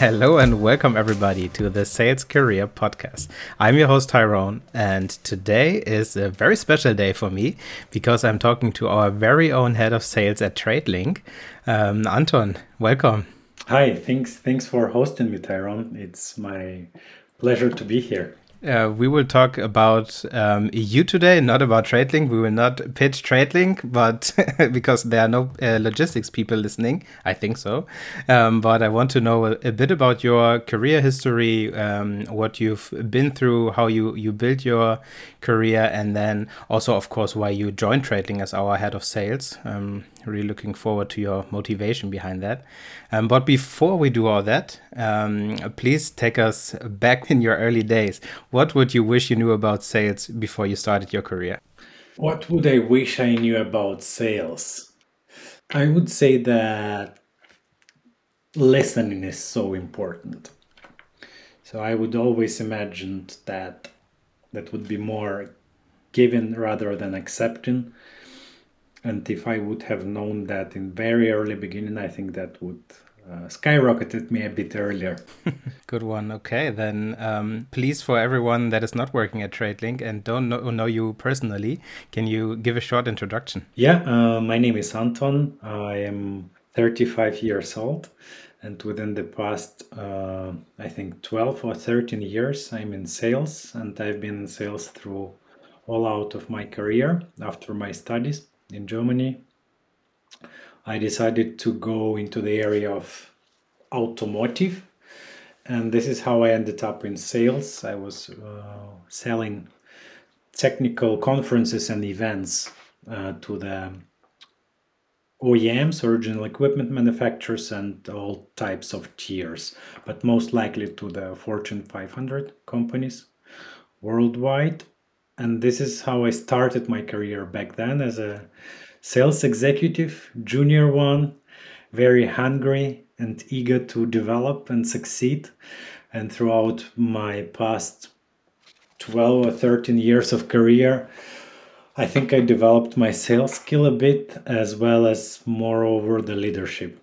Hello and welcome everybody to the Sales Career Podcast. I'm your host Tyrone, and today is a very special day for me because I'm talking to our very own head of sales at TradeLink, um, Anton. Welcome. Hi, thanks thanks for hosting me, Tyrone. It's my pleasure to be here. Uh, we will talk about um, EU today, not about TradeLink. We will not pitch TradeLink, but because there are no uh, logistics people listening, I think so. Um, but I want to know a, a, bit about your career history, um, what you've been through, how you you built your career, and then also, of course, why you joined TradeLink as our head of sales. Um, really looking forward to your motivation behind that. Um, but before we do all that, um, please take us back in your early days. What would you wish you knew about sales before you started your career? What would I wish I knew about sales? I would say that listening is so important. So I would always imagine that that would be more giving rather than accepting. And if I would have known that in very early beginning, I think that would uh, skyrocketed me a bit earlier. Good one. Okay, then um, please, for everyone that is not working at TradeLink and don't know, know you personally, can you give a short introduction? Yeah, uh, my name is Anton. I am 35 years old, and within the past, uh, I think 12 or 13 years, I'm in sales, and I've been in sales through all out of my career after my studies in Germany I decided to go into the area of automotive. And this is how I ended up in sales. I was uh, selling technical conferences and events uh, to the OEMs, original equipment manufacturers, and all types of tiers, but most likely to the Fortune 500 companies worldwide. And this is how I started my career back then as a sales executive, junior one, very hungry and eager to develop and succeed. And throughout my past 12 or 13 years of career, I think I developed my sales skill a bit as well as, moreover, the leadership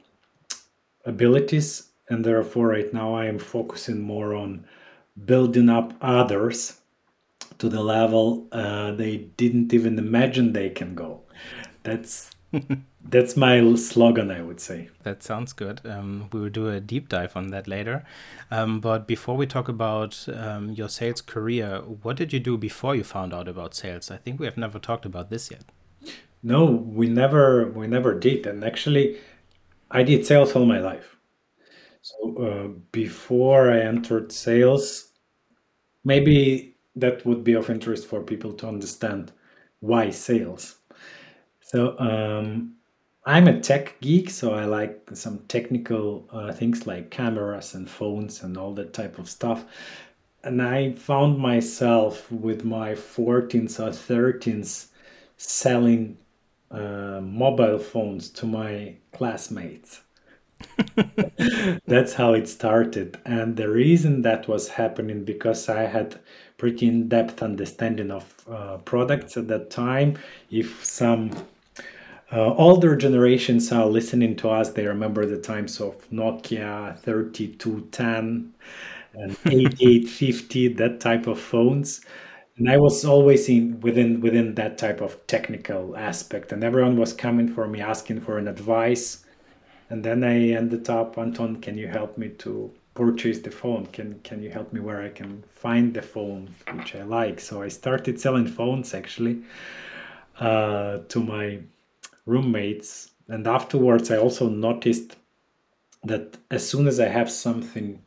abilities. And therefore, right now, I am focusing more on building up others to the level uh, they didn't even imagine they can go. That's that's my slogan, I would say. That sounds good. Um, we will do a deep dive on that later. Um, but before we talk about um, your sales career, what did you do before you found out about sales? I think we have never talked about this yet. No, we never we never did. And actually, I did sales all my life. So uh, before I entered sales, maybe that would be of interest for people to understand why sales so um, I'm a tech geek, so I like some technical uh, things like cameras and phones and all that type of stuff. And I found myself with my 14s or 13s selling uh, mobile phones to my classmates. That's how it started. And the reason that was happening because I had pretty in-depth understanding of uh, products at that time. If some uh, older generations are listening to us. They remember the times of Nokia 3210 and 8850, that type of phones. And I was always in within within that type of technical aspect, and everyone was coming for me asking for an advice. And then I ended up, Anton, can you help me to purchase the phone? Can can you help me where I can find the phone which I like? So I started selling phones actually uh, to my roommates. And afterwards, I also noticed that as soon as I have something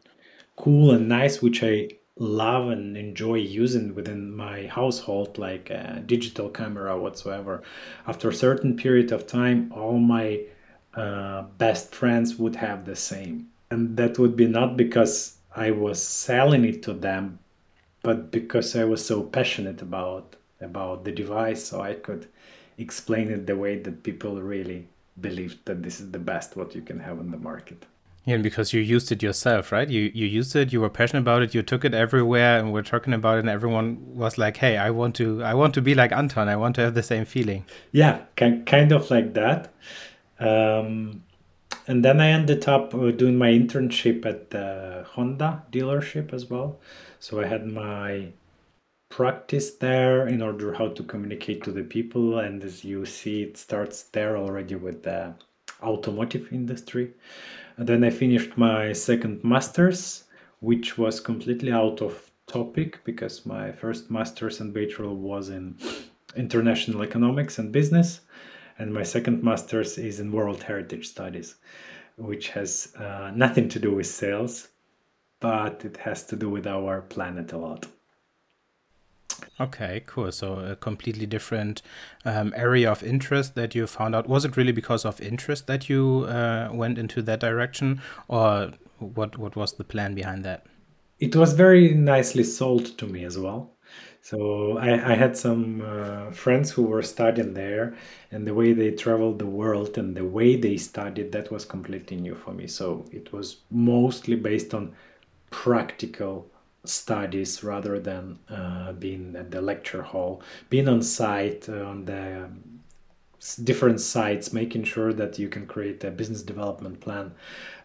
cool and nice, which I love and enjoy using within my household, like a digital camera whatsoever, after a certain period of time, all my uh, best friends would have the same. And that would be not because I was selling it to them, but because I was so passionate about about the device, so I could explain it the way that people really believed that this is the best what you can have on the market. Yeah, because you used it yourself, right? You you used it, you were passionate about it, you took it everywhere, and we're talking about it, and everyone was like, "Hey, I want to, I want to be like Anton. I want to have the same feeling." Yeah, kind kind of like that. Um, and then I ended up uh, doing my internship at the Honda dealership as well. So I had my practice there in order how to communicate to the people and as you see it starts there already with the automotive industry. And then i finished my second masters which was completely out of topic because my first master's and bachelor was in international economics and business and my second master's is in world heritage studies which has uh, nothing to do with sales but it has to do with our planet a lot Okay, cool. So a completely different um, area of interest that you found out. Was it really because of interest that you uh, went into that direction, or what? What was the plan behind that? It was very nicely sold to me as well. So I, I had some uh, friends who were studying there, and the way they traveled the world and the way they studied that was completely new for me. So it was mostly based on practical studies rather than uh, being at the lecture hall, being on site uh, on the um, different sites, making sure that you can create a business development plan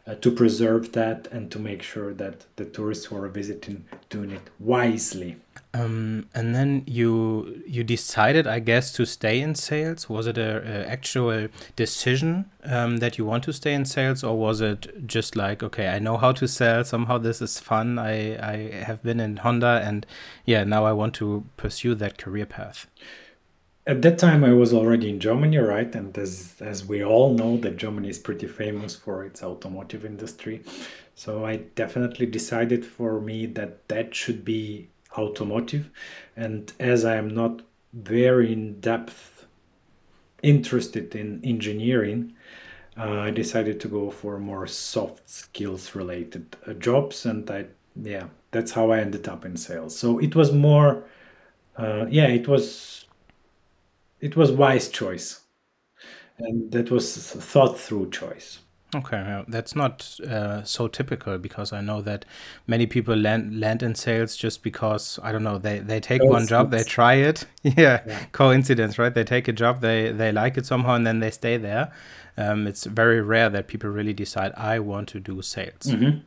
uh, to preserve that and to make sure that the tourists who are visiting doing it wisely um, and then you you decided, I guess, to stay in sales. Was it a, a actual decision um, that you want to stay in sales, or was it just like, okay, I know how to sell. Somehow this is fun. I I have been in Honda, and yeah, now I want to pursue that career path. At that time, I was already in Germany, right? And as as we all know, that Germany is pretty famous for its automotive industry. So I definitely decided for me that that should be automotive. And as I am not very in depth interested in engineering, uh, I decided to go for more soft skills related uh, jobs. And I, yeah, that's how I ended up in sales. So it was more, uh, yeah, it was, it was wise choice. And that was thought through choice. Okay, that's not uh, so typical because I know that many people land land in sales just because I don't know they they take one job, they try it, yeah, yeah, coincidence, right? They take a job, they they like it somehow, and then they stay there. Um, it's very rare that people really decide I want to do sales. Mm-hmm.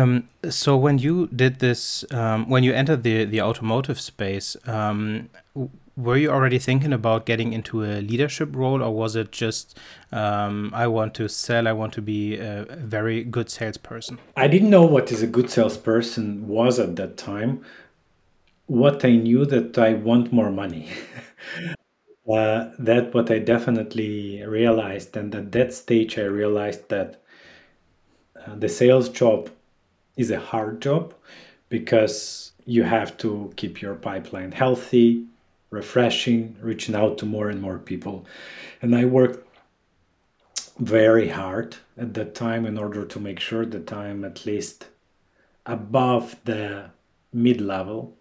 Um, so when you did this, um, when you entered the the automotive space, um, were you already thinking about getting into a leadership role, or was it just um, I want to sell, I want to be a very good salesperson? I didn't know what is a good salesperson was at that time. What I knew that I want more money. uh, that what I definitely realized, and at that stage I realized that uh, the sales job is a hard job because you have to keep your pipeline healthy refreshing, reaching out to more and more people. And I worked very hard at that time in order to make sure that I'm at least above the mid level.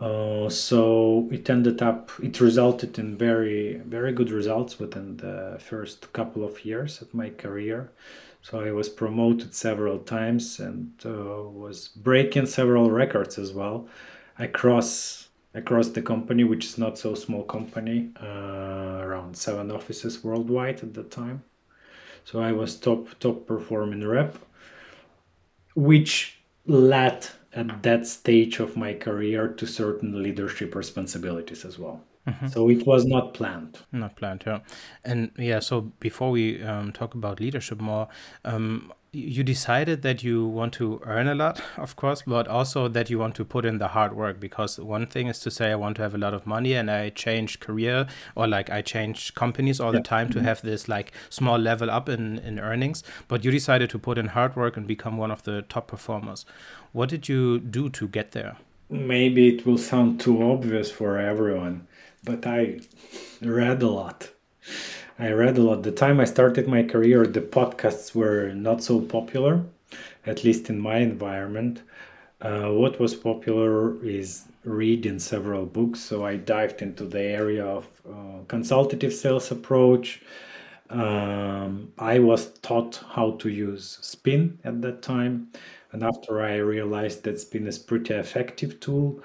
Uh, so it ended up, it resulted in very, very good results within the first couple of years of my career. So I was promoted several times and uh, was breaking several records as well across across the company, which is not so small company, uh, around seven offices worldwide at the time. So I was top top performing rep, which led at that stage of my career to certain leadership responsibilities as well. Mm-hmm. So it was not planned. Not planned, yeah. And yeah, so before we um, talk about leadership more, um, you decided that you want to earn a lot, of course, but also that you want to put in the hard work. Because one thing is to say, I want to have a lot of money and I change career or like I change companies all yeah. the time to mm-hmm. have this like small level up in, in earnings. But you decided to put in hard work and become one of the top performers. What did you do to get there? Maybe it will sound too obvious for everyone, but I read a lot. I read a lot. The time I started my career, the podcasts were not so popular, at least in my environment. Uh, what was popular is reading several books. So I dived into the area of uh, consultative sales approach. Um, I was taught how to use Spin at that time. And after I realized that Spin is pretty effective tool,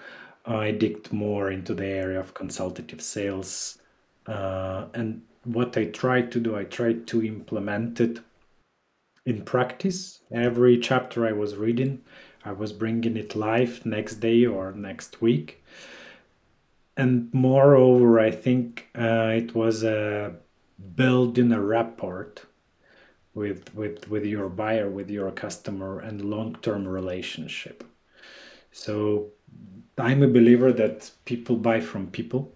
I digged more into the area of consultative sales. Uh, and what I tried to do, I tried to implement it in practice. Every chapter I was reading, I was bringing it live next day or next week. And moreover, I think uh, it was uh, building a rapport with, with, with your buyer, with your customer, and long term relationship. So I'm a believer that people buy from people.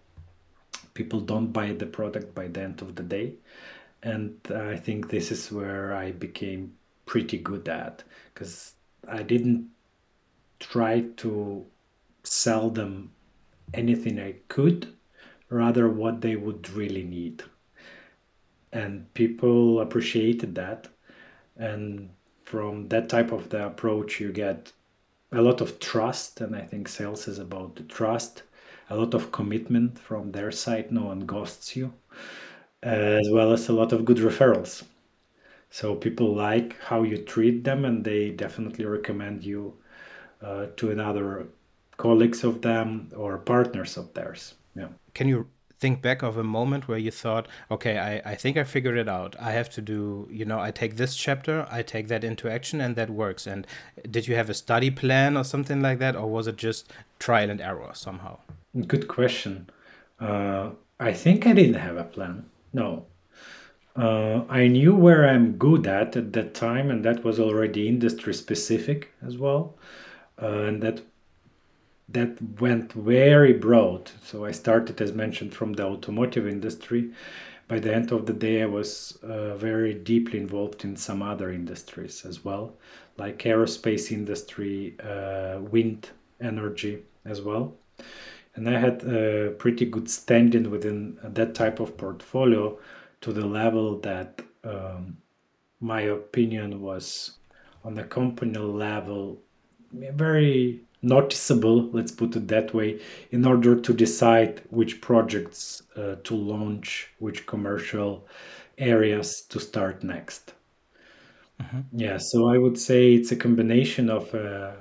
People don't buy the product by the end of the day. And I think this is where I became pretty good at because I didn't try to sell them anything I could, rather what they would really need. And people appreciated that. And from that type of the approach, you get a lot of trust. And I think sales is about the trust, a lot of commitment from their side. No one ghosts you, as well as a lot of good referrals. So people like how you treat them, and they definitely recommend you uh, to another colleagues of them or partners of theirs. Yeah. Can you think back of a moment where you thought, okay, I, I think I figured it out. I have to do, you know, I take this chapter, I take that into action, and that works. And did you have a study plan or something like that, or was it just trial and error somehow? Good question. Uh, I think I didn't have a plan. No. Uh, I knew where I'm good at at that time, and that was already industry specific as well uh, and that that went very broad. So I started, as mentioned, from the automotive industry. By the end of the day, I was uh, very deeply involved in some other industries as well, like aerospace industry, uh, wind energy as well. And I had a pretty good standing within that type of portfolio to the level that um, my opinion was on the company level very noticeable, let's put it that way, in order to decide which projects uh, to launch, which commercial areas to start next. Mm-hmm. Yeah, so I would say it's a combination of uh,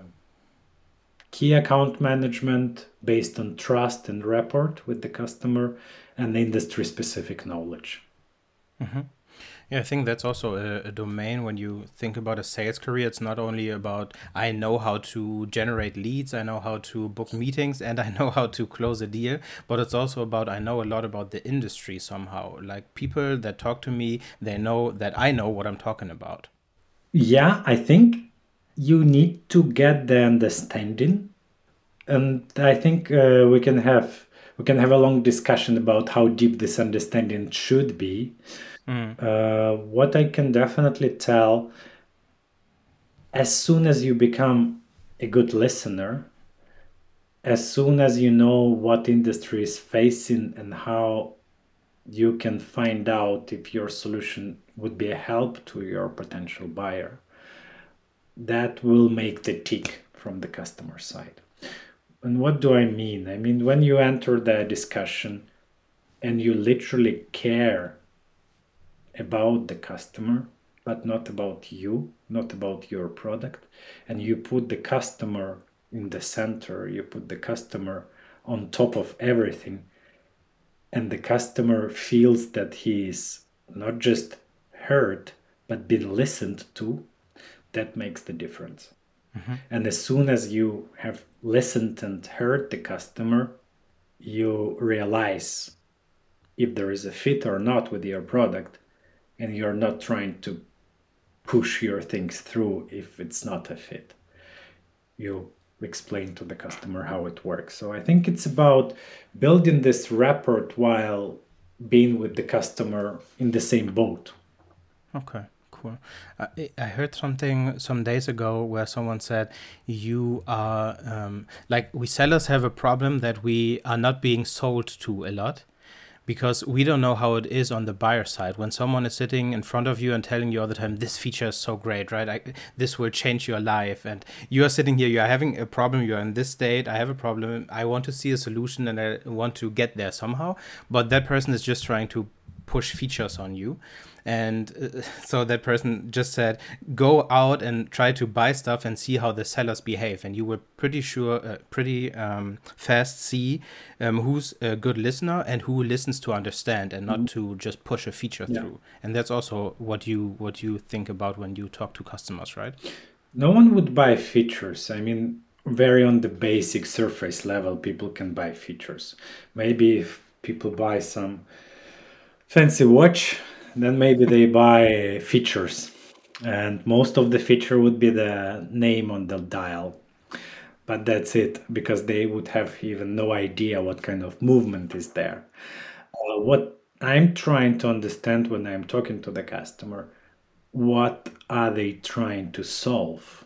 key account management based on trust and rapport with the customer and industry specific knowledge. Mm-hmm. Yeah, I think that's also a, a, domain when you think about a sales career. It's not only about I know how to generate leads, I know how to book meetings, and I know how to close a deal, but it's also about I know a lot about the industry somehow. Like people that talk to me, they know that I know what I'm talking about. Yeah, I think you need to get the understanding, and I think uh, we can have we can have a long discussion about how deep this understanding should be Mm. Uh, what I can definitely tell as soon as you become a good listener, as soon as you know what industry is facing and how you can find out if your solution would be a help to your potential buyer, that will make the tick from the customer side. And what do I mean? I mean, when you enter the discussion and you literally care about the customer, but not about you, not about your product. And you put the customer in the center, you put the customer on top of everything. And the customer feels that he is not just heard, but been listened to. That makes the difference. Mm-hmm. And as soon as you have listened and heard the customer, you realize if there is a fit or not with your product and you're not trying to push your things through if it's not a fit. You explain to the customer how it works. So I think it's about building this rapport while being with the customer in the same boat. Okay, cool. I, I heard something some days ago where someone said, You are um, like, we sellers have a problem that we are not being sold to a lot because we don't know how it is on the buyer side. When someone is sitting in front of you and telling you all the time this feature is so great right? I, this will change your life and you are sitting here you are having a problem you are in this state i have a problem i want to see a solution and i want to get there somehow but that person is just trying to push features on you. And uh, so that person just said go out and try to buy stuff and see how the sellers behave. And you will pretty sure uh, pretty um, fast see um, who's a good listener and who listens to understand and not mm -hmm. to just push a feature yeah. through. And that's also what you what you think about when you talk to customers right? No one would buy features. I mean very on the basic surface level people can buy features. Maybe if people buy some fancy watch then maybe they buy features. And most of the feature would be the name on the dial. But that's it because they would have even no idea what kind of movement is there. Uh, what i'm trying to understand when i'm talking to the customer what are they trying to solve?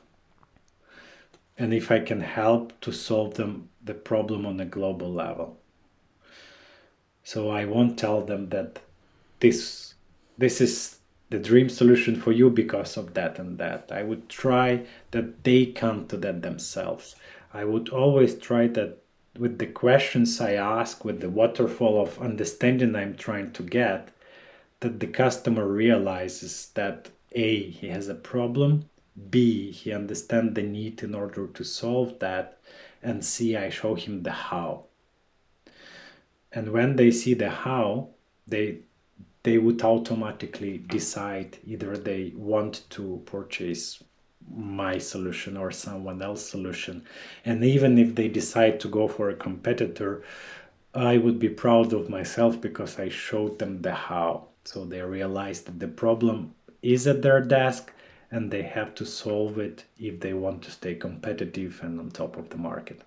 And if i can help to solve them the problem on a global level. So i won't tell them that this this is the dream solution for you because of that and that. I would try that they come to that themselves. I would always try that with the questions I ask, with the waterfall of understanding I'm trying to get, that the customer realizes that A, he has a problem, B, he understands the need in order to solve that, and C, I show him the how. And when they see the how, they they would automatically decide either they want to purchase my solution or someone else's solution. And even if they decide to go for a competitor, I would be proud of myself because I showed them the how. So they realize that the problem is at their desk and they have to solve it if they want to stay competitive and on top of the market.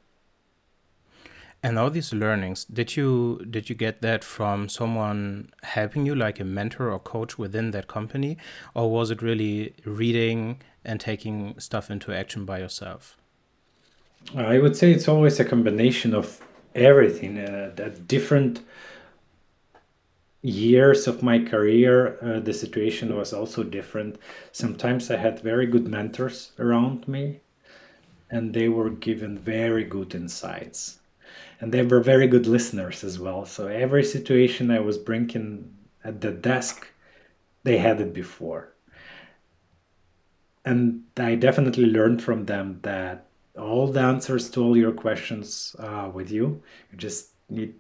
And all these learnings, did you did you get that from someone helping you, like a mentor or coach within that company, or was it really reading and taking stuff into action by yourself? I would say it's always a combination of everything. Uh, at different years of my career, uh, the situation was also different. Sometimes I had very good mentors around me, and they were given very good insights and they were very good listeners as well. So every situation I was bringing at the desk, they had it before. And I definitely learned from them that all the answers to all your questions are with you. You just need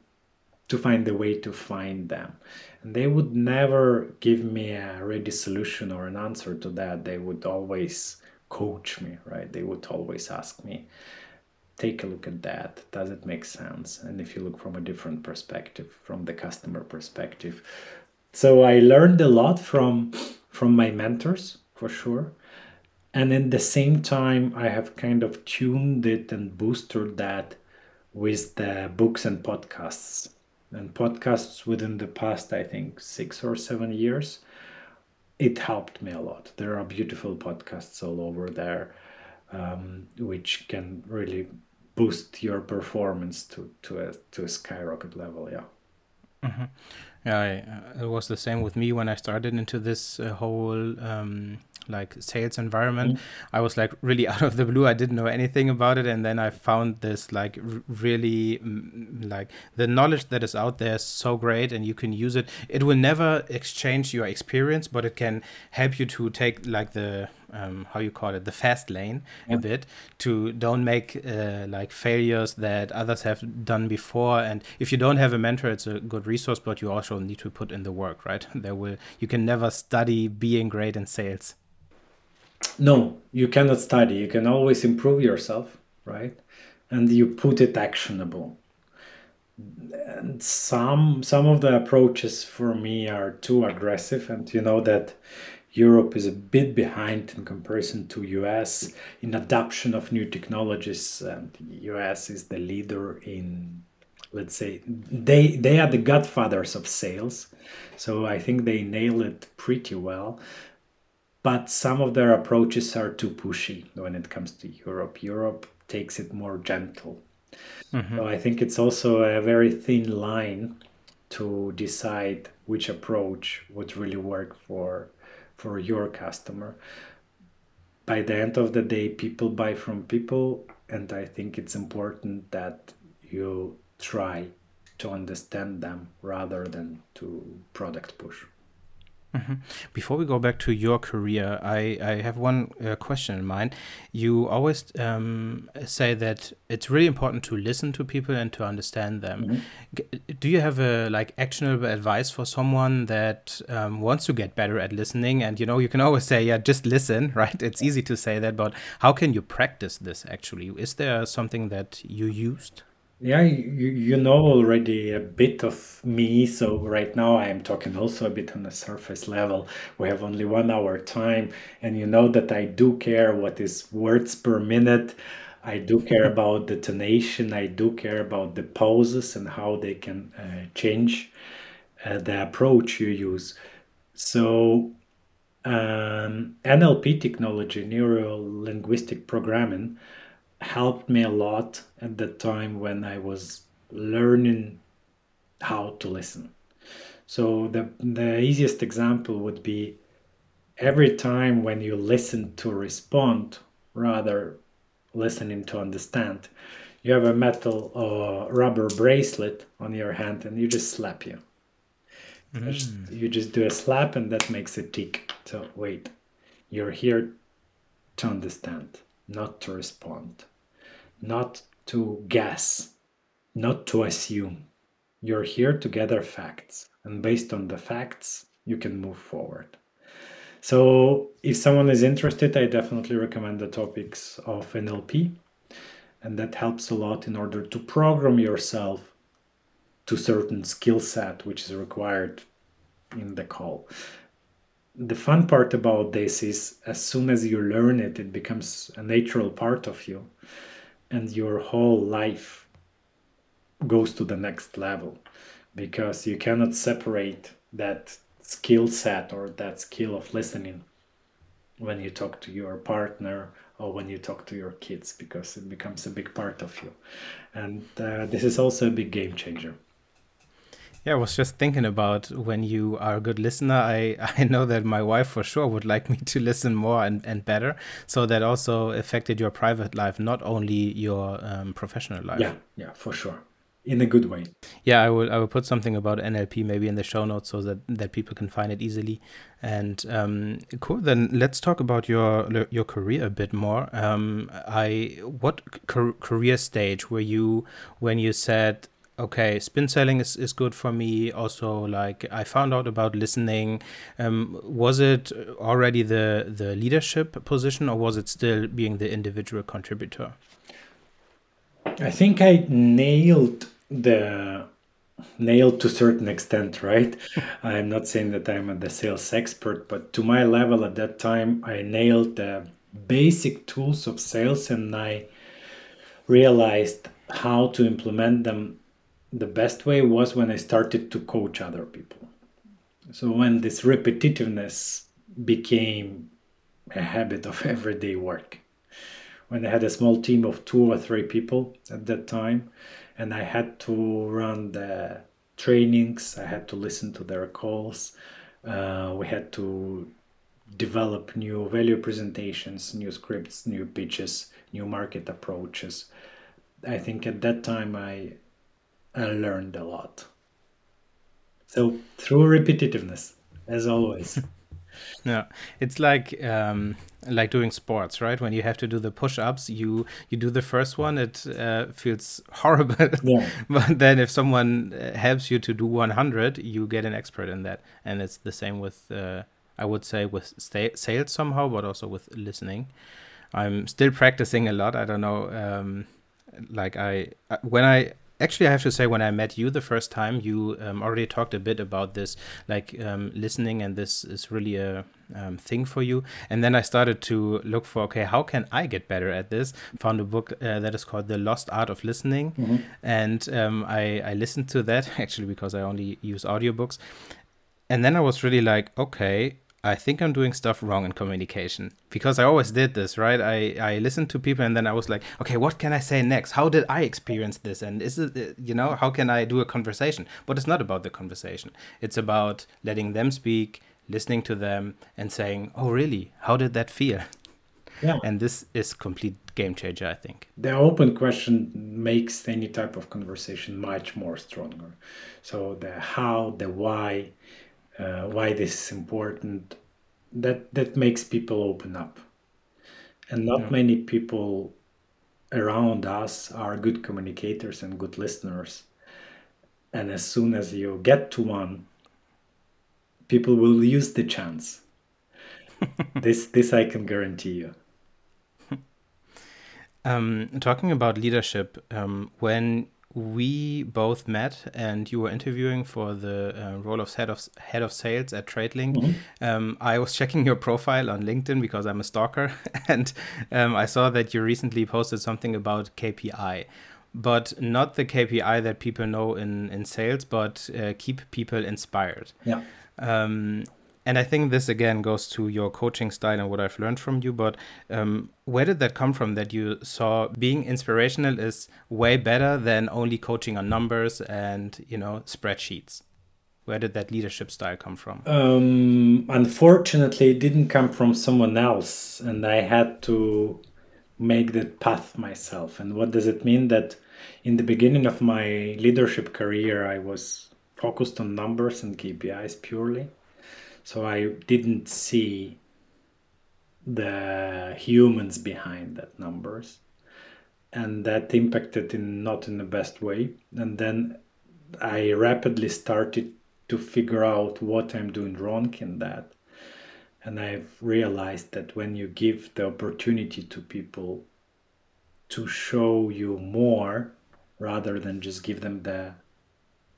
to find the way to find them. And they would never give me a ready solution or an answer to that. They would always coach me, right? They would always ask me, take a look at that. Does it make sense? And if you look from a different perspective, from the customer perspective. So I learned a lot from from my mentors for sure. And in the same time, I have kind of tuned it and boosted that with the books and podcasts. And podcasts within the past, I think, six or seven years, it helped me a lot. There are beautiful podcasts all over there, um, which can really boost your performance to to a to a skyrocket level. Yeah. Mm-hmm. Yeah, I, uh, it was the same with me when I started into this uh, whole um, like sales environment. Mm-hmm. I was like really out of the blue. I didn't know anything about it, and then I found this like r- really like the knowledge that is out there is so great, and you can use it. It will never exchange your experience, but it can help you to take like the um, how you call it the fast lane yeah. a bit to don't make uh, like failures that others have done before. And if you don't have a mentor it's a good resource but you also need to put in the work right? There will you can never study being great in sales. No you cannot study. You can always improve yourself right? And you put it actionable. And some some of the approaches for me are too aggressive and you know that Europe is a bit behind in comparison to US in adoption of new technologies and US is the leader in let's say they they are the godfathers of sales so I think they nail it pretty well. But some of their approaches are too pushy when it comes to Europe. Europe takes it more gentle. Mm-hmm. so I think it's also a very thin line to decide which approach would really work for for your customer. By the end of the day, people buy from people, and I think it's important that you try to understand them rather than to product push. Mm-hmm. Before we go back to your career, I, I have one uh, question in mind. You always um, say that it's really important to listen to people and to understand them. Mm-hmm. Do you have a like actionable advice for someone that um, wants to get better at listening? And you know, you can always say, yeah, just listen, right? It's easy to say that, but how can you practice this actually? Is there something that you used? Yeah, you, you know already a bit of me. So right now I am talking also a bit on the surface level. We have only one hour time, and you know that I do care what is words per minute. I do care about the tonation. I do care about the pauses and how they can uh, change uh, the approach you use. So um, NLP technology, neuro linguistic programming helped me a lot at the time when I was learning how to listen. So the the easiest example would be every time when you listen to respond rather listening to understand, you have a metal or rubber bracelet on your hand and you just slap you. Mm. You just do a slap and that makes it tick. So wait, you're here to understand, not to respond not to guess, not to assume. You're here to gather facts, and based on the facts, you can move forward. So, if someone is interested, I definitely recommend the topics of NLP, and that helps a lot in order to program yourself to certain skill set which is required in the call. The fun part about this is as soon as you learn it, it becomes a natural part of you and your whole life goes to the next level because you cannot separate that skill set or that skill of listening when you talk to your partner or when you talk to your kids because it becomes a big part of you. And uh, this is also a big game changer yeah, I was just thinking about when you are a good listener. I, I know that my wife for sure would like me to listen more and, and better. So that also affected your private life, not only your um, professional life. Yeah, yeah, for sure. In a good way. Yeah, I will. I will put something about NLP maybe in the show notes so that, that people can find it easily. And um, cool. Then let's talk about your your career a bit more. Um, I what career stage were you when you said okay spin selling is, is good for me. Also like i found out about listening. Um, was it already the the leadership position or was it still being the individual contributor? I think i nailed the nailed to a certain extent right? I'm not saying that i'm the sales expert but to my level at that time i nailed the basic tools of sales and i realized how to implement them the best way was when I started to coach other people. So when this repetitiveness became a habit of everyday work. When I had a small team of two or three people at that time, and I had to run the trainings, I had to listen to their calls, uh, we had to develop new value presentations, new scripts, new pitches, new market approaches. I think at that time I I learned a lot. So through repetitiveness, as always. yeah, it's like um, like doing sports, right? When you have to do the push-ups, you you do the first one, it uh, feels horrible. Yeah. but then if someone uh, helps you to do 100, you get an expert in that, and it's the same with uh, I would say with sales somehow, but also with listening. I'm still practicing a lot. I don't know. Um, like I uh, when I actually i have to say when i met you the first time you um, already talked a bit about this like um, listening and this is really a um, thing for you. And then i started to look for okay how can i get better at this? Found a book uh, that is called the lost art of listening. Mm-hmm. and um, I, I listened to that actually because i only use audiobooks. And then i was really like okay I think I'm doing stuff wrong in communication because I always did this, right? I, I listened to people and then I was like, okay, what can I say next? How did I experience this? And is it, you know, how can I do a conversation? But it's not about the conversation. It's about letting them speak, listening to them, and saying, oh, really? How did that feel? Yeah. And this is complete game changer, I think. The open question makes any type of conversation much more stronger. So the how, the why, uh, why this is important, that that makes people open up, and not yeah. many people around us are good communicators and good listeners. And as soon as you get to one, people will use the chance. this this I can guarantee you. Um, talking about leadership, um, when we both met and you were interviewing for the uh, role of head of head of sales at TradeLink, mm -hmm. um, I was checking your profile on LinkedIn because I'm a stalker, and um, I saw that you recently posted something about KPI, but not the KPI that people know in in sales, but uh, keep people inspired. Yeah. Um, and I think this again goes to your coaching style and what I've learned from you. But um, where did that come from that you saw being inspirational is way better than only coaching on numbers and, you know, spreadsheets? Where did that leadership style come from? Um, unfortunately, it didn't come from someone else, and I had to make that path myself. And what does it mean? That in the beginning of my leadership career, I was focused on numbers and KPIs purely so I didn't see the humans behind that numbers. And that impacted in not in the best way. And then I rapidly started to figure out what I'm doing wrong in that. And I've realized that when you give the opportunity to people to show you more rather than just give them the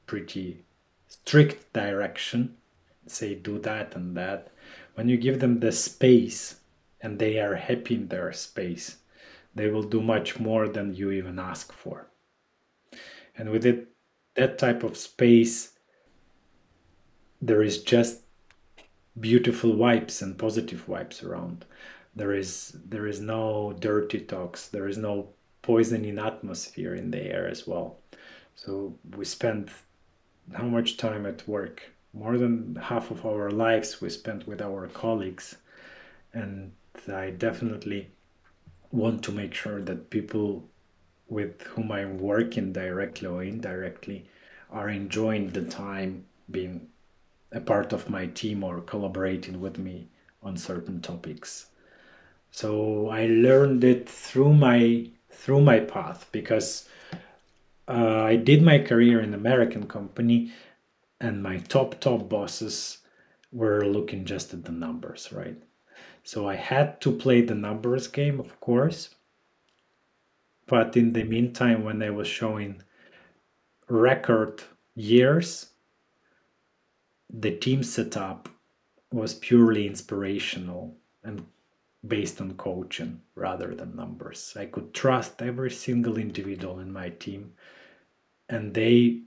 pretty strict direction, say do that and that when you give them the space and they are happy in their space they will do much more than you even ask for. And with it that type of space there is just beautiful vibes and positive vibes around. There is there is no dirty talks. There is no poisoning atmosphere in the air as well. So we spend how much time at work more than half of our lives we spent with our colleagues. And i definitely want to make sure that people with whom i'm working directly or indirectly are enjoying the time being a part of my team or collaborating with me on certain topics. So i learned it through my through my path because uh, i did my career in american company and my top top bosses were looking just at the numbers right? So i had to play the numbers game of course. But in the meantime when i was showing record years the team setup was purely inspirational and based on coaching rather than numbers. I could trust every single individual in my team and they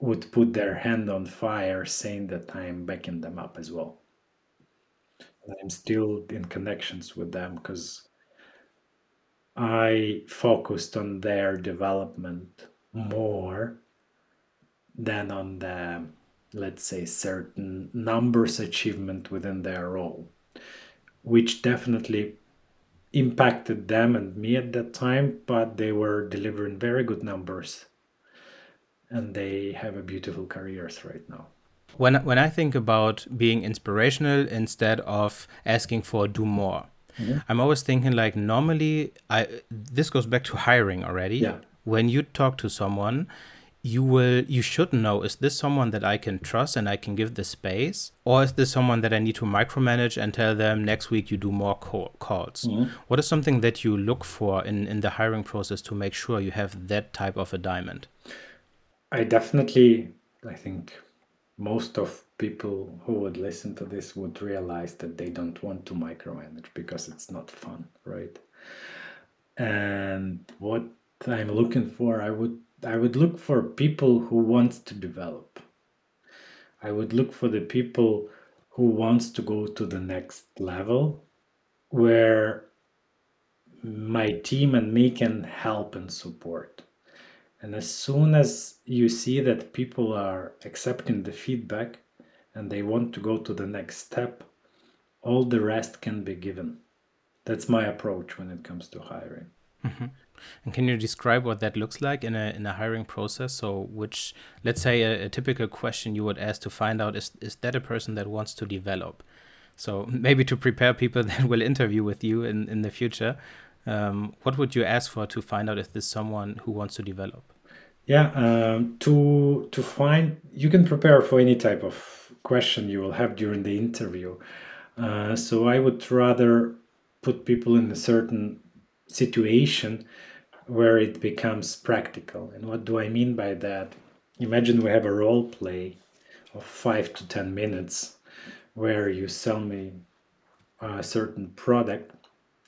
would put their hand on fire saying that I'm backing them up as well. I'm still in connections with them because I focused on their development more than on the, let's say, certain numbers achievement within their role, which definitely impacted them and me at that time, but they were delivering very good numbers and they have a beautiful careers right now. When when I think about being inspirational instead of asking for do more, mm-hmm. I'm always thinking like normally I this goes back to hiring already. Yeah. When you talk to someone, you will you should know is this someone that I can trust and I can give the space or is this someone that I need to micromanage and tell them next week you do more call, calls mm-hmm. what is something that you look for in in the hiring process to make sure you have that type of a diamond I definitely, I think most of people who would listen to this would realize that they don't want to micromanage because it's not fun, right? And what I'm looking for, I would I would look for people who wants to develop. I would look for the people who wants to go to the next level where my team and me can help and support and as soon as you see that people are accepting the feedback and they want to go to the next step, all the rest can be given. That's my approach when it comes to hiring. Mm-hmm. And can you describe what that looks like in a in a hiring process? So, which let's say a, a typical question you would ask to find out is is that a person that wants to develop? So maybe to prepare people that will interview with you in in the future, um, what would you ask for to find out if this is someone who wants to develop? Yeah, um, to to find you can prepare for any type of question you will have during the interview. Uh, so I would rather put people in a certain situation where it becomes practical. And what do I mean by that? Imagine we have a role play of five to ten minutes where you sell me a certain product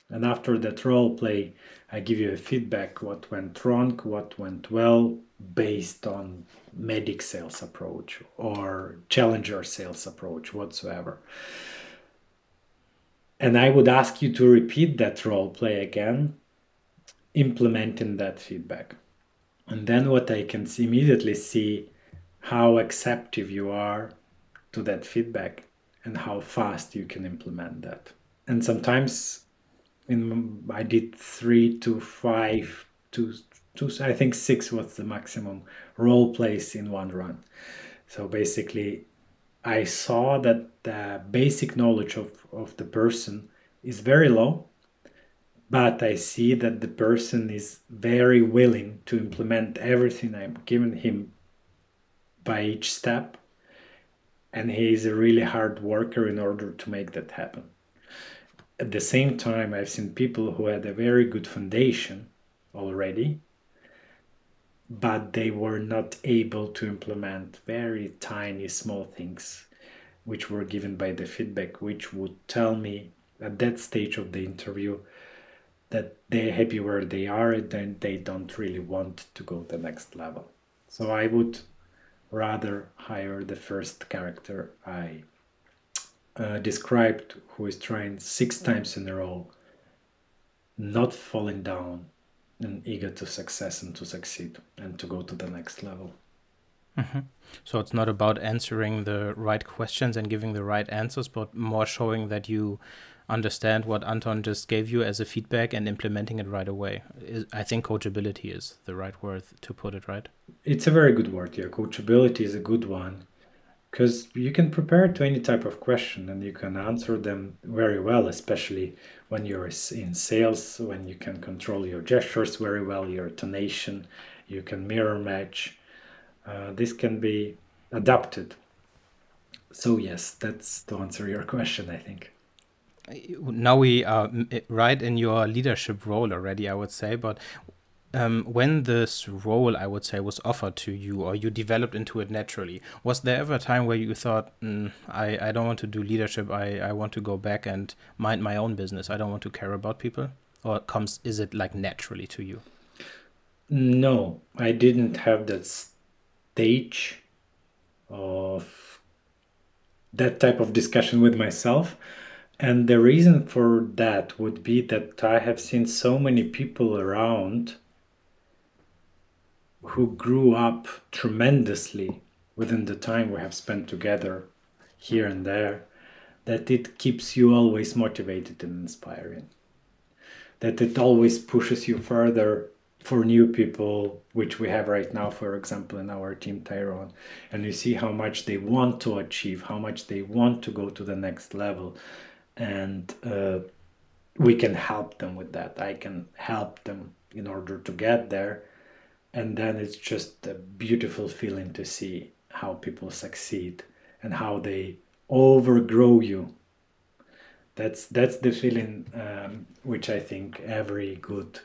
and after that role play i give you a feedback what went wrong what went well based on MEDDIC sales approach or challenger sales approach whatsoever. And i would ask you to repeat that role play again implementing that feedback. And then what i can see, immediately see how acceptive you are to that feedback and how fast you can implement that. And sometimes in i did three to five to two i think six was the maximum role plays in one run. So basically i saw that the basic knowledge of, of the person is very low but i see that the person is very willing to implement everything i'm giving him by each step and he is a really hard worker in order to make that happen at the same time i've seen people who had a very good foundation already but they were not able to implement very tiny small things which were given by the feedback which would tell me at that stage of the interview that they're happy where they are and they don't really want to go the next level. So i would rather hire the first character i uh, described who is trying six times in a row not falling down and eager to success and to succeed and to go to the next level. Mm-hmm. So it's not about answering the right questions and giving the right answers, but more showing that you understand what Anton just gave you as a feedback and implementing it right away. I think coachability is the right word to put it, right? It's a very good word. Yeah, coachability is a good one because you can prepare to any type of question and you can answer them very well especially when you're in sales when you can control your gestures very well your tonation you can mirror match. Uh, this can be adapted. So yes that's to answer your question i think. Now we are right in your leadership role already i would say but um, when this role, I would say, was offered to you or you developed into it naturally, was there ever a time where you thought, mm, I, I don't want to do leadership, I, I want to go back and mind my own business, I don't want to care about people? Or comes is it like naturally to you? No, I didn't have that stage of that type of discussion with myself. And the reason for that would be that I have seen so many people around who grew up tremendously within the time we have spent together here and there, that it keeps you always motivated and inspiring. That it always pushes you further for new people, which we have right now, for example, in our team Tyrone. And you see how much they want to achieve, how much they want to go to the next level. And uh, we can help them with that. I can help them in order to get there and then it's just a beautiful feeling to see how people succeed and how they overgrow you. That's that's the feeling um, which i think every good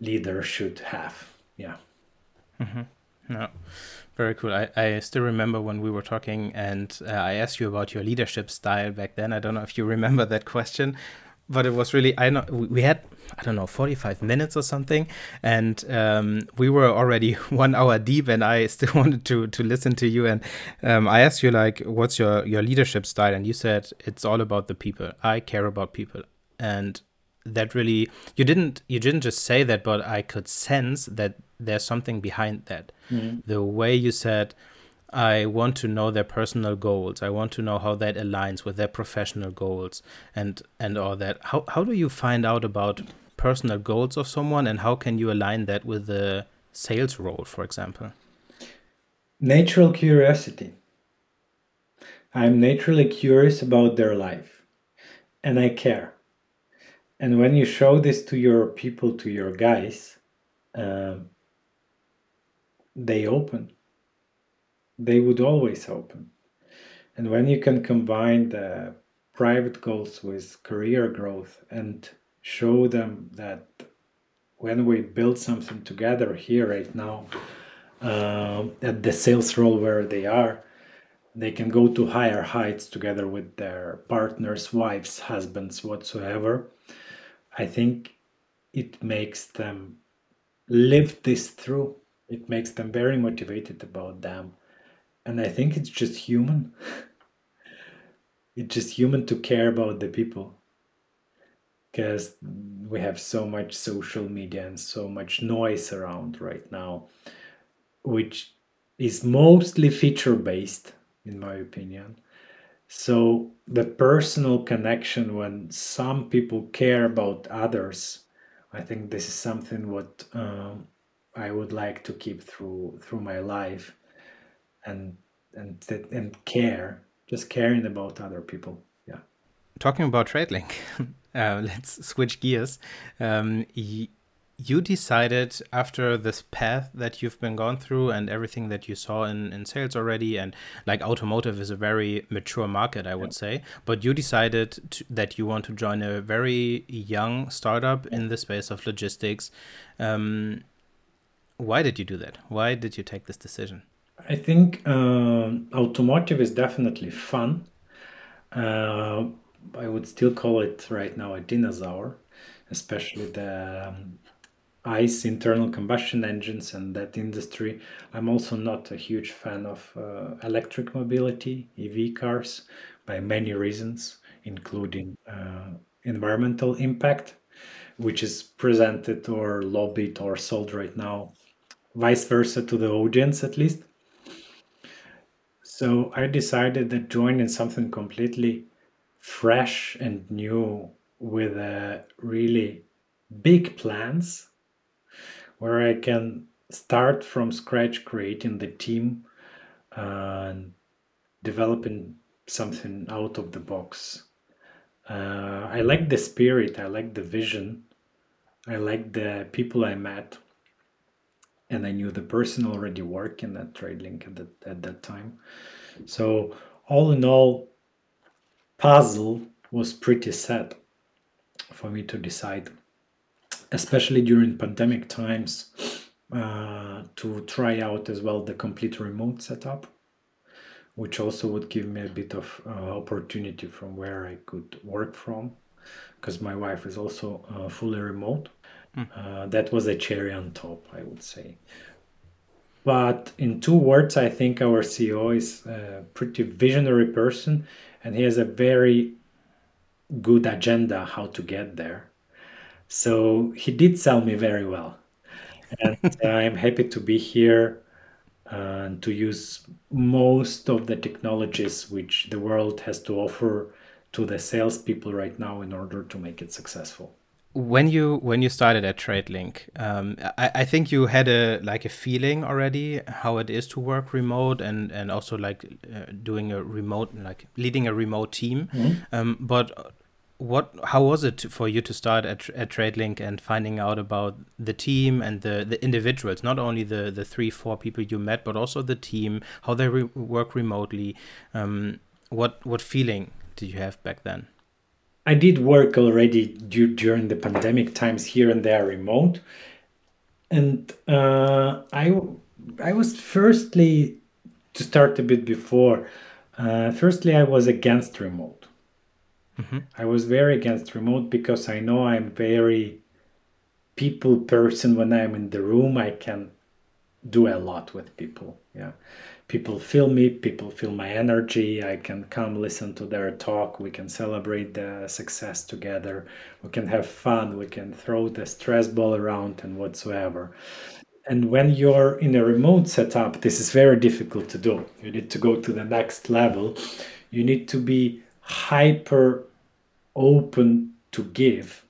leader should have. Yeah. Mm-hmm. no very cool. I, I still remember when we were talking and uh, i asked you about your leadership style back then. I don't know if you remember that question but it was really i know we had I don't know, 45 minutes or something. And um, we were already one hour deep, and I still wanted to to listen to you. And um, I asked you like, what's your your leadership style? And you said it's all about the people. I care about people, and that really you didn't you didn't just say that, but I could sense that there's something behind that. Mm-hmm. The way you said I want to know their personal goals. I want to know how that aligns with their professional goals and and all that. How how do you find out about personal goals of someone and how can you align that with the sales role, for example? Natural curiosity. I'm naturally curious about their life and I care. And when you show this to your people, to your guys, um, they open. They would always open. And when you can combine the private goals with career growth and show them that when we build something together here right now uh, at the sales role where they are they can go to higher heights together with their partners wives husbands whatsoever. I think it makes them live this through. It makes them very motivated about them and i think it's just human. It's just human to care about the people. Because we have so much social media and so much noise around right now which is mostly feature based in my opinion. So the personal connection when some people care about others i think this is something what um, i would like to keep through through my life and and and care just caring about other people. Yeah. Talking about TradeLink, uh, let's switch gears. Um, you decided after this path that you've been gone through and everything that you saw in, in sales already and like automotive is a very mature market i would yeah. say but you decided to, that you want to join a very young startup in the space of logistics um, why did you do that why did you take this decision I think uh, automotive is definitely fun. Uh, I would still call it right now a dinosaur, especially the um, ICE internal combustion engines and that industry. I'm also not a huge fan of uh, electric mobility, EV cars, by many reasons, including uh, environmental impact, which is presented or lobbied or sold right now, vice versa to the audience at least. So I decided that joining something completely fresh and new with a really big plans where I can start from scratch creating the team and developing something out of the box. Uh, I like the spirit, I like the vision, I like the people I met and I knew the person already working at TradeLink at that, at that time. So all in all, puzzle was pretty set for me to decide, especially during pandemic times, uh, to try out as well the complete remote setup, which also would give me a bit of uh, opportunity from where I could work from, because my wife is also uh, fully remote. Mm. Uh, that was a cherry on top, I would say. But in two words, I think our CEO is a pretty visionary person and he has a very good agenda how to get there. So he did sell me very well. And I'm happy to be here and to use most of the technologies which the world has to offer to the salespeople right now in order to make it successful when you when you started at TradeLink, um, I, I think you had a like a feeling already how it is to work remote and and also like uh, doing a remote like leading a remote team. Mm -hmm. um, but what how was it for you to start at at TradeLink and finding out about the team and the the individuals, not only the the three four people you met, but also the team, how they re work remotely. Um, what what feeling did you have back then? I did work already during the pandemic times here and there remote, and uh, I I was firstly to start a bit before. Uh, firstly, I was against remote. Mm-hmm. I was very against remote because I know I'm very people person. When I'm in the room, I can do a lot with people. Yeah, people feel me people feel my energy i can come listen to their talk we can celebrate the success together we can have fun we can throw the stress ball around and whatsoever. And when you're in a remote setup this is very difficult to do. You need to go to the next level. You need to be hyper open to give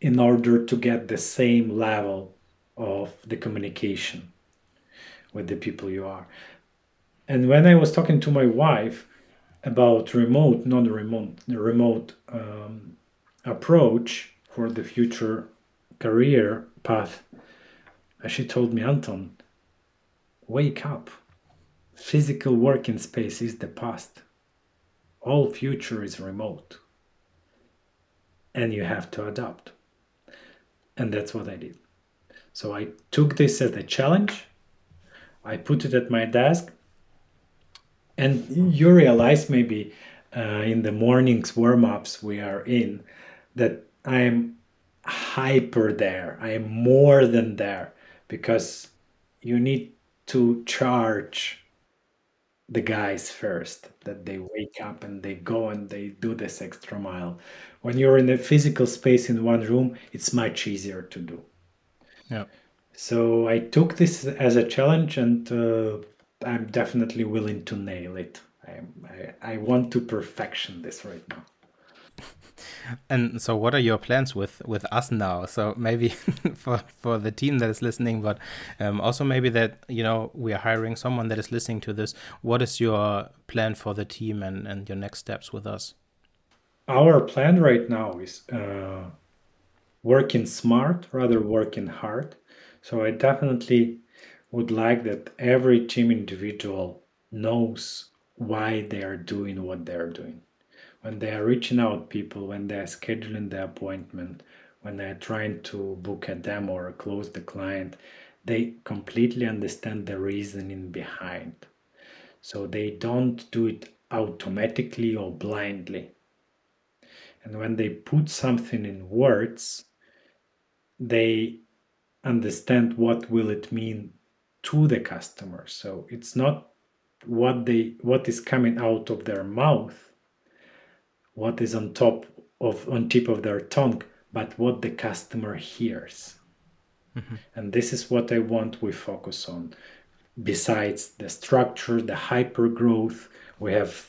in order to get the same level of the communication with the people you are. And when I was talking to my wife about remote, non-remote, the remote um, approach for the future career path, she told me, Anton, wake up. Physical working space is the past. All future is remote. And you have to adapt. And that's what I did. So I took this as a challenge. I put it at my desk. And you realize maybe uh, in the mornings warm ups we are in that I'm hyper there. I am more than there because you need to charge the guys first that they wake up and they go and they do this extra mile. When you're in a physical space in one room it's much easier to do. Yeah. So i took this as a challenge and uh, i'm definitely willing to nail it I, I, I want to perfection this right now and so, what are your plans with with us now? So maybe for for the team that is listening, but um, also maybe that you know we are hiring someone that is listening to this. What is your plan for the team and and your next steps with us? Our plan right now is uh, working smart rather working hard. So I definitely would like that every team individual knows why they are doing what they are doing when they are reaching out people, when they are scheduling the appointment, when they are trying to book a demo or close the client, they completely understand the reasoning behind. So they don't do it automatically or blindly. And when they put something in words, they understand what will it mean to the customer. So it's not what they what is coming out of their mouth what is on top of on tip of their tongue, but what the customer hears. Mm-hmm. And this is what I want we focus on. Besides the structure, the hyper growth, we have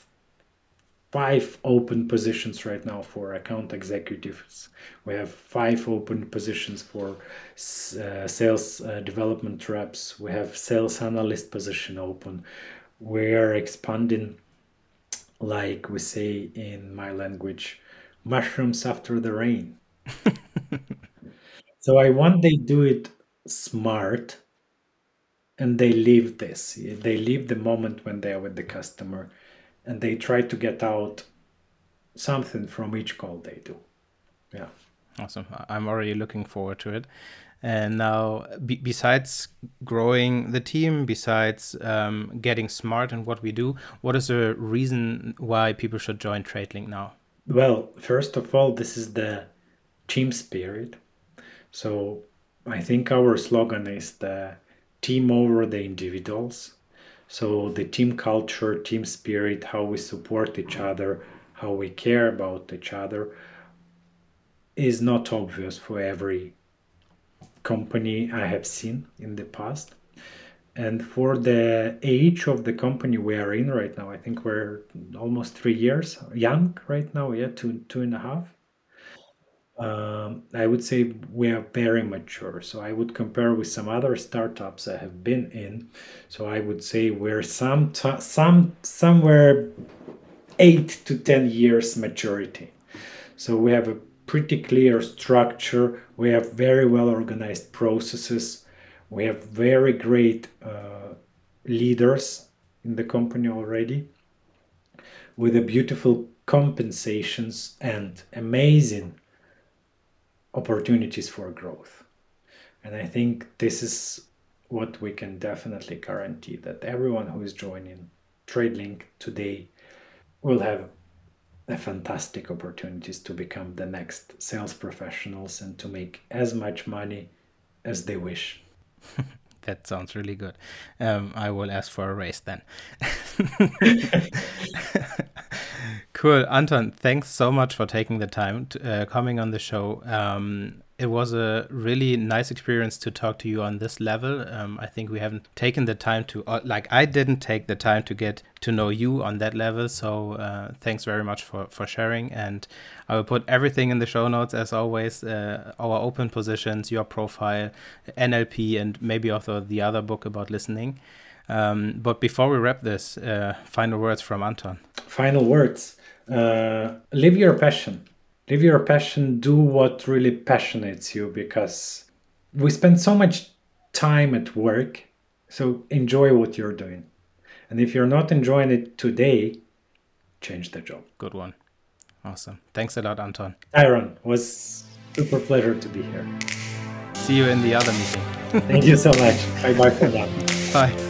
five open positions right now for account executives. We have five open positions for uh, sales uh, development reps. We have sales analyst position open. We are expanding like we say in my language, mushrooms after the rain. so I want they do it smart and they live this. They live the moment when they are with the customer and they try to get out something from each call they do. Yeah. Awesome. I'm already looking forward to it. And now, besides growing the team, besides um, getting smart in what we do, what is the reason why people should join TradeLink now? Well, first of all, this is the team spirit. So I think our slogan is the team over the individuals. So the team culture, team spirit, how we support each other, how we care about each other is not obvious for every company I have seen in the past. And for the age of the company we are in right now, I think we're almost three years young right now, yeah, two two and a half. Um, I would say we are very mature. So I would compare with some other startups I have been in. So I would say we're some t- some somewhere eight to ten years maturity. So we have a pretty clear structure. We have very well organized processes. We have very great uh, leaders in the company already with a beautiful compensations and amazing opportunities for growth. And I think this is what we can definitely guarantee that everyone who is joining TradeLink today will have fantastic opportunities to become the next sales professionals and to make as much money as they wish. that sounds really good. Um, I will ask for a raise then. Cool, Anton. Thanks so much for taking the time to, uh, coming on the show. Um, it was a really nice experience to talk to you on this level. Um, I think we haven't taken the time to, uh, like, I didn't take the time to get to know you on that level. So uh, thanks very much for for sharing. And I will put everything in the show notes as always. Uh, our open positions, your profile, NLP, and maybe also the other book about listening. Um, but before we wrap this, uh, final words from Anton. Final words. Uh, live your passion. Live your passion. Do what really passionates you because we spend so much time at work so enjoy what you're doing. And if you're not enjoying it today change the job. Good one. Awesome. Thanks a lot anton. Aaron was super pleasure to be here. See you in the other meeting. Thank you so much. Bye bye for now. Bye